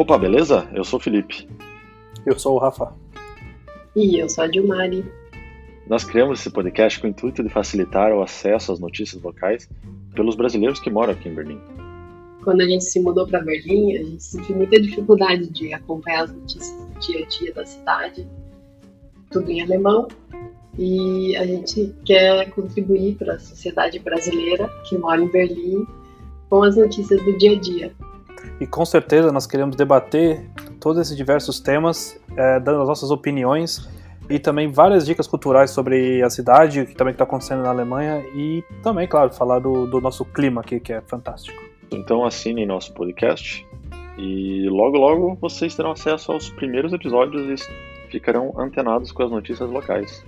Opa, beleza? Eu sou o Felipe. Eu sou o Rafa. E eu sou a Dilmari. Nós criamos esse podcast com o intuito de facilitar o acesso às notícias locais pelos brasileiros que moram aqui em Berlim. Quando a gente se mudou para Berlim, a gente sentiu muita dificuldade de acompanhar as notícias do dia a dia da cidade, tudo em alemão, e a gente quer contribuir para a sociedade brasileira que mora em Berlim com as notícias do dia a dia. E com certeza nós queremos debater todos esses diversos temas, é, dando as nossas opiniões e também várias dicas culturais sobre a cidade, o que também está acontecendo na Alemanha e também, claro, falar do, do nosso clima aqui, que é fantástico. Então assinem nosso podcast e logo logo vocês terão acesso aos primeiros episódios e ficarão antenados com as notícias locais.